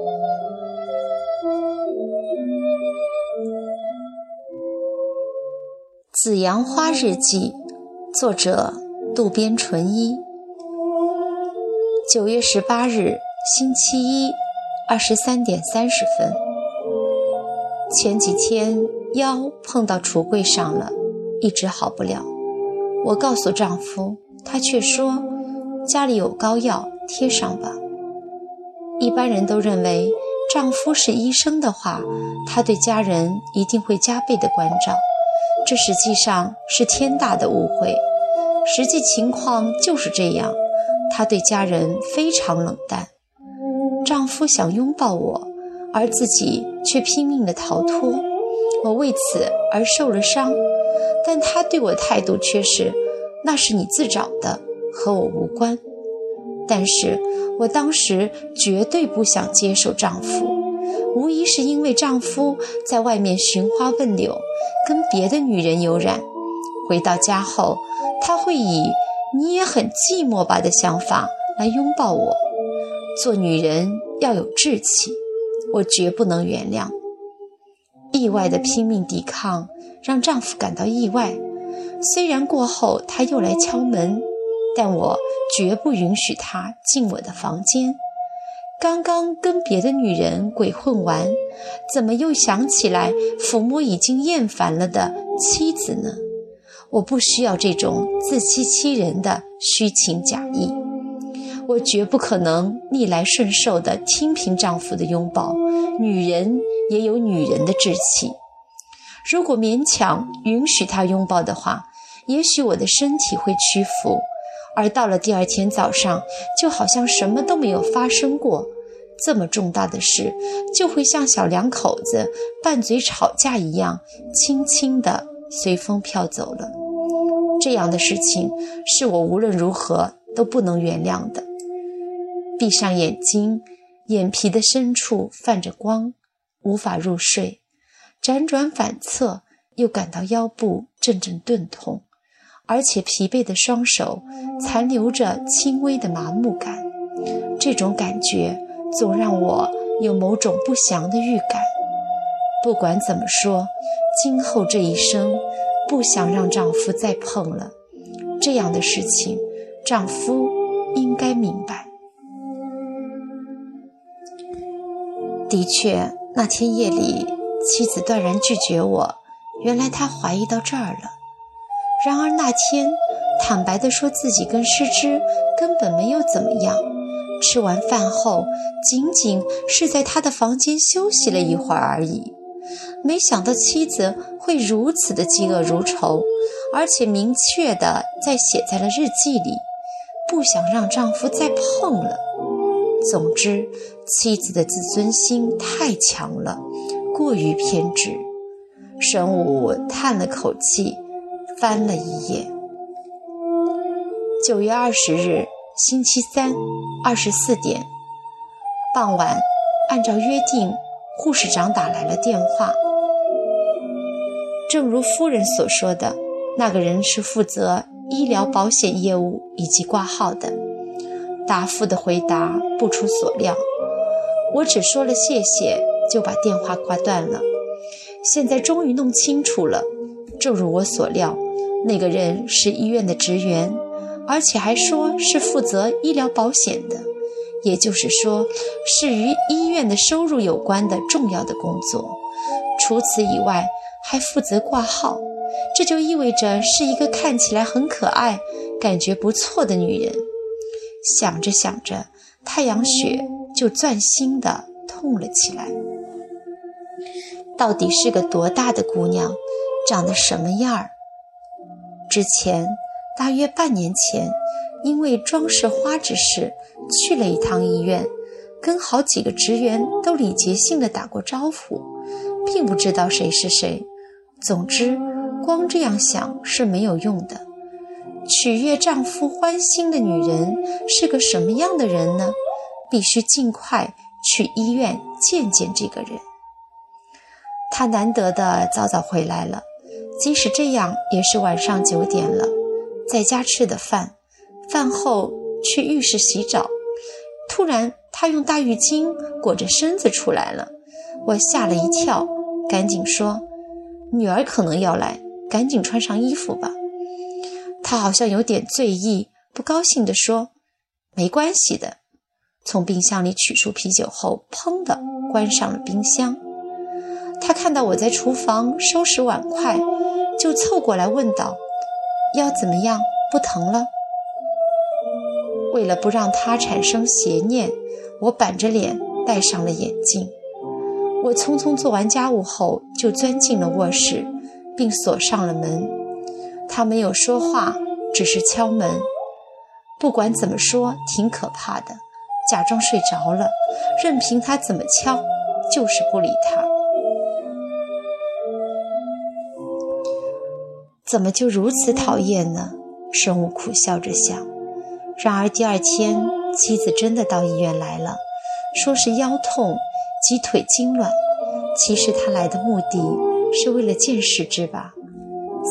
《紫阳花日记》，作者渡边淳一。九月十八日，星期一，二十三点三十分。前几天腰碰到橱柜上了，一直好不了。我告诉丈夫，他却说家里有膏药，贴上吧。一般人都认为，丈夫是医生的话，他对家人一定会加倍的关照。这实际上是天大的误会，实际情况就是这样。他对家人非常冷淡，丈夫想拥抱我，而自己却拼命的逃脱，我为此而受了伤。但他对我态度却是：“那是你自找的，和我无关。”但是我当时绝对不想接受丈夫，无疑是因为丈夫在外面寻花问柳。跟别的女人有染，回到家后，他会以“你也很寂寞吧”的想法来拥抱我。做女人要有志气，我绝不能原谅。意外的拼命抵抗让丈夫感到意外，虽然过后他又来敲门，但我绝不允许他进我的房间。刚刚跟别的女人鬼混完，怎么又想起来抚摸已经厌烦了的妻子呢？我不需要这种自欺欺人的虚情假意，我绝不可能逆来顺受的听凭丈夫的拥抱。女人也有女人的志气，如果勉强允许他拥抱的话，也许我的身体会屈服。而到了第二天早上，就好像什么都没有发生过。这么重大的事，就会像小两口子拌嘴吵架一样，轻轻地随风飘走了。这样的事情是我无论如何都不能原谅的。闭上眼睛，眼皮的深处泛着光，无法入睡，辗转反侧，又感到腰部阵阵钝痛。而且疲惫的双手残留着轻微的麻木感，这种感觉总让我有某种不祥的预感。不管怎么说，今后这一生不想让丈夫再碰了。这样的事情，丈夫应该明白。的确，那天夜里，妻子断然拒绝我。原来她怀疑到这儿了。然而那天，坦白地说自己跟诗之根本没有怎么样。吃完饭后，仅仅是在他的房间休息了一会儿而已。没想到妻子会如此的嫉恶如仇，而且明确的在写在了日记里，不想让丈夫再碰了。总之，妻子的自尊心太强了，过于偏执。神武叹了口气。翻了一页。九月二十日，星期三，二十四点，傍晚，按照约定，护士长打来了电话。正如夫人所说的，那个人是负责医疗保险业务以及挂号的。答复的回答不出所料，我只说了谢谢，就把电话挂断了。现在终于弄清楚了，正如我所料。那个人是医院的职员，而且还说是负责医疗保险的，也就是说是与医院的收入有关的重要的工作。除此以外，还负责挂号，这就意味着是一个看起来很可爱、感觉不错的女人。想着想着，太阳穴就钻心的痛了起来。到底是个多大的姑娘，长得什么样儿？之前大约半年前，因为装饰花之事去了一趟医院，跟好几个职员都礼节性的打过招呼，并不知道谁是谁。总之，光这样想是没有用的。取悦丈夫欢心的女人是个什么样的人呢？必须尽快去医院见见这个人。他难得的早早回来了。即使这样，也是晚上九点了，在家吃的饭，饭后去浴室洗澡。突然，他用大浴巾裹着身子出来了，我吓了一跳，赶紧说：“女儿可能要来，赶紧穿上衣服吧。”他好像有点醉意，不高兴地说：“没关系的。”从冰箱里取出啤酒后，砰的关上了冰箱。他看到我在厨房收拾碗筷，就凑过来问道：“腰怎么样？不疼了？”为了不让他产生邪念，我板着脸戴上了眼镜。我匆匆做完家务后，就钻进了卧室，并锁上了门。他没有说话，只是敲门。不管怎么说，挺可怕的。假装睡着了，任凭他怎么敲，就是不理他。怎么就如此讨厌呢？生物苦笑着想。然而第二天，妻子真的到医院来了，说是腰痛及腿痉挛。其实他来的目的是为了见识之吧。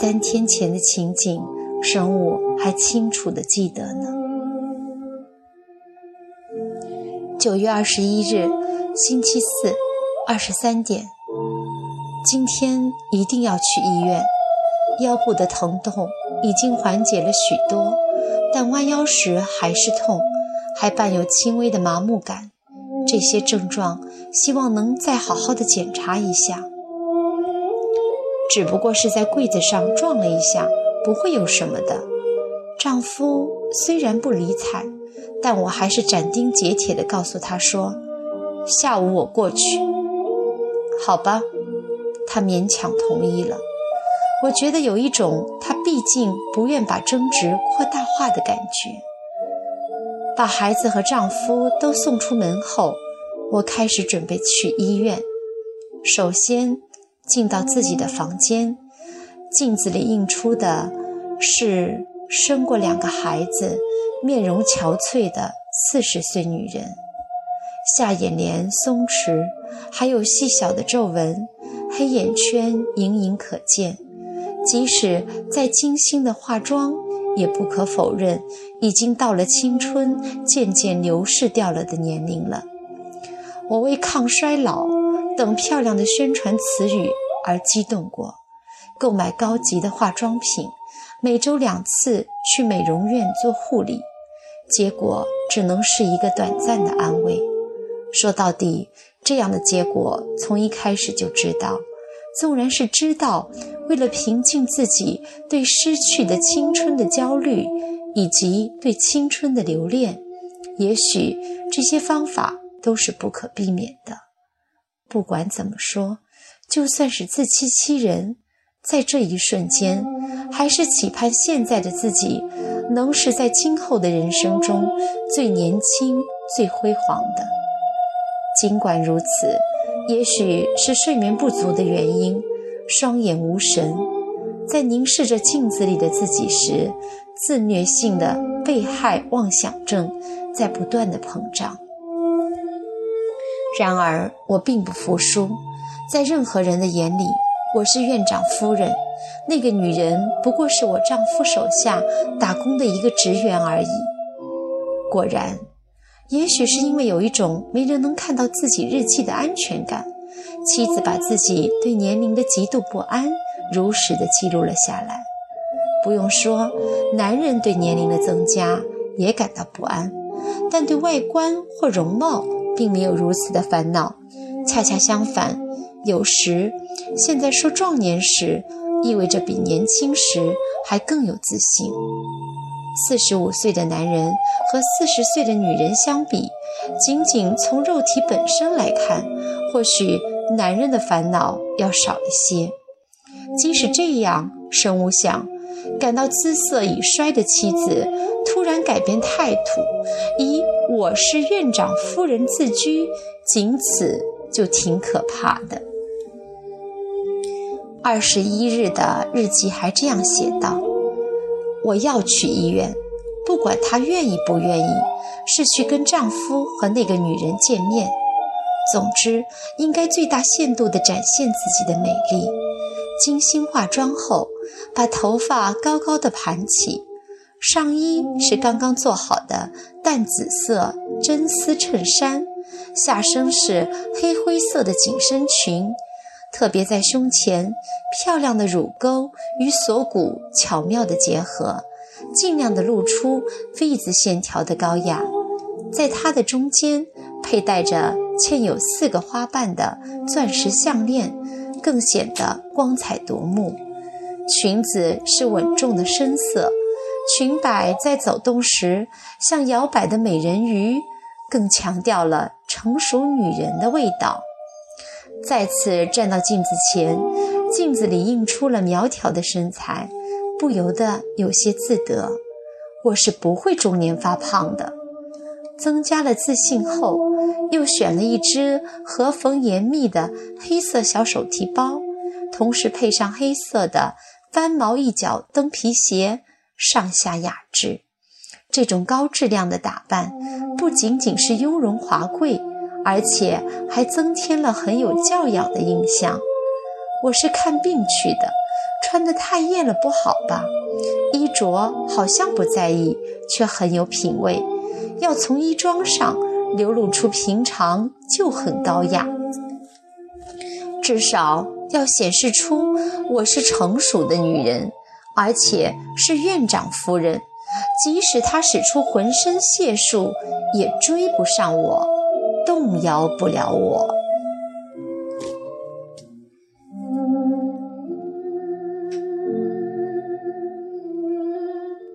三天前的情景，生物还清楚的记得呢。九月二十一日，星期四，二十三点。今天一定要去医院。腰部的疼痛已经缓解了许多，但弯腰时还是痛，还伴有轻微的麻木感。这些症状，希望能再好好的检查一下。只不过是在柜子上撞了一下，不会有什么的。丈夫虽然不理睬，但我还是斩钉截铁地告诉他说：“下午我过去。”好吧，他勉强同意了。我觉得有一种他毕竟不愿把争执扩大化的感觉。把孩子和丈夫都送出门后，我开始准备去医院。首先进到自己的房间，镜子里映出的是生过两个孩子、面容憔悴的四十岁女人，下眼帘松弛，还有细小的皱纹，黑眼圈隐隐可见。即使再精心的化妆，也不可否认，已经到了青春渐渐流逝掉了的年龄了。我为抗衰老等漂亮的宣传词语而激动过，购买高级的化妆品，每周两次去美容院做护理，结果只能是一个短暂的安慰。说到底，这样的结果从一开始就知道。纵然是知道，为了平静自己对失去的青春的焦虑，以及对青春的留恋，也许这些方法都是不可避免的。不管怎么说，就算是自欺欺人，在这一瞬间，还是期盼现在的自己能是在今后的人生中最年轻、最辉煌的。尽管如此。也许是睡眠不足的原因，双眼无神，在凝视着镜子里的自己时，自虐性的被害妄想症在不断的膨胀。然而，我并不服输，在任何人的眼里，我是院长夫人，那个女人不过是我丈夫手下打工的一个职员而已。果然。也许是因为有一种没人能看到自己日记的安全感，妻子把自己对年龄的极度不安如实的记录了下来。不用说，男人对年龄的增加也感到不安，但对外观或容貌并没有如此的烦恼。恰恰相反，有时现在说壮年时，意味着比年轻时还更有自信。四十五岁的男人和四十岁的女人相比，仅仅从肉体本身来看，或许男人的烦恼要少一些。即使这样，生物想，感到姿色已衰的妻子突然改变态度，以“我是院长夫人”自居，仅此就挺可怕的。二十一日的日记还这样写道。我要去医院，不管她愿意不愿意，是去跟丈夫和那个女人见面。总之，应该最大限度地展现自己的美丽。精心化妆后，把头发高高的盘起，上衣是刚刚做好的淡紫色真丝衬衫，下身是黑灰色的紧身裙，特别在胸前，漂亮的乳沟与锁骨巧妙的结合，尽量的露出 V 字线条的高雅。在它的中间佩戴着嵌有四个花瓣的钻石项链，更显得光彩夺目。裙子是稳重的深色。裙摆在走动时像摇摆的美人鱼，更强调了成熟女人的味道。再次站到镜子前，镜子里映出了苗条的身材，不由得有些自得。我是不会中年发胖的。增加了自信后，又选了一只合缝严密的黑色小手提包，同时配上黑色的翻毛一角蹬皮鞋。上下雅致，这种高质量的打扮不仅仅是雍容华贵，而且还增添了很有教养的印象。我是看病去的，穿得太艳了不好吧？衣着好像不在意，却很有品味。要从衣装上流露出平常就很高雅，至少要显示出我是成熟的女人。而且是院长夫人，即使她使出浑身解数，也追不上我，动摇不了我。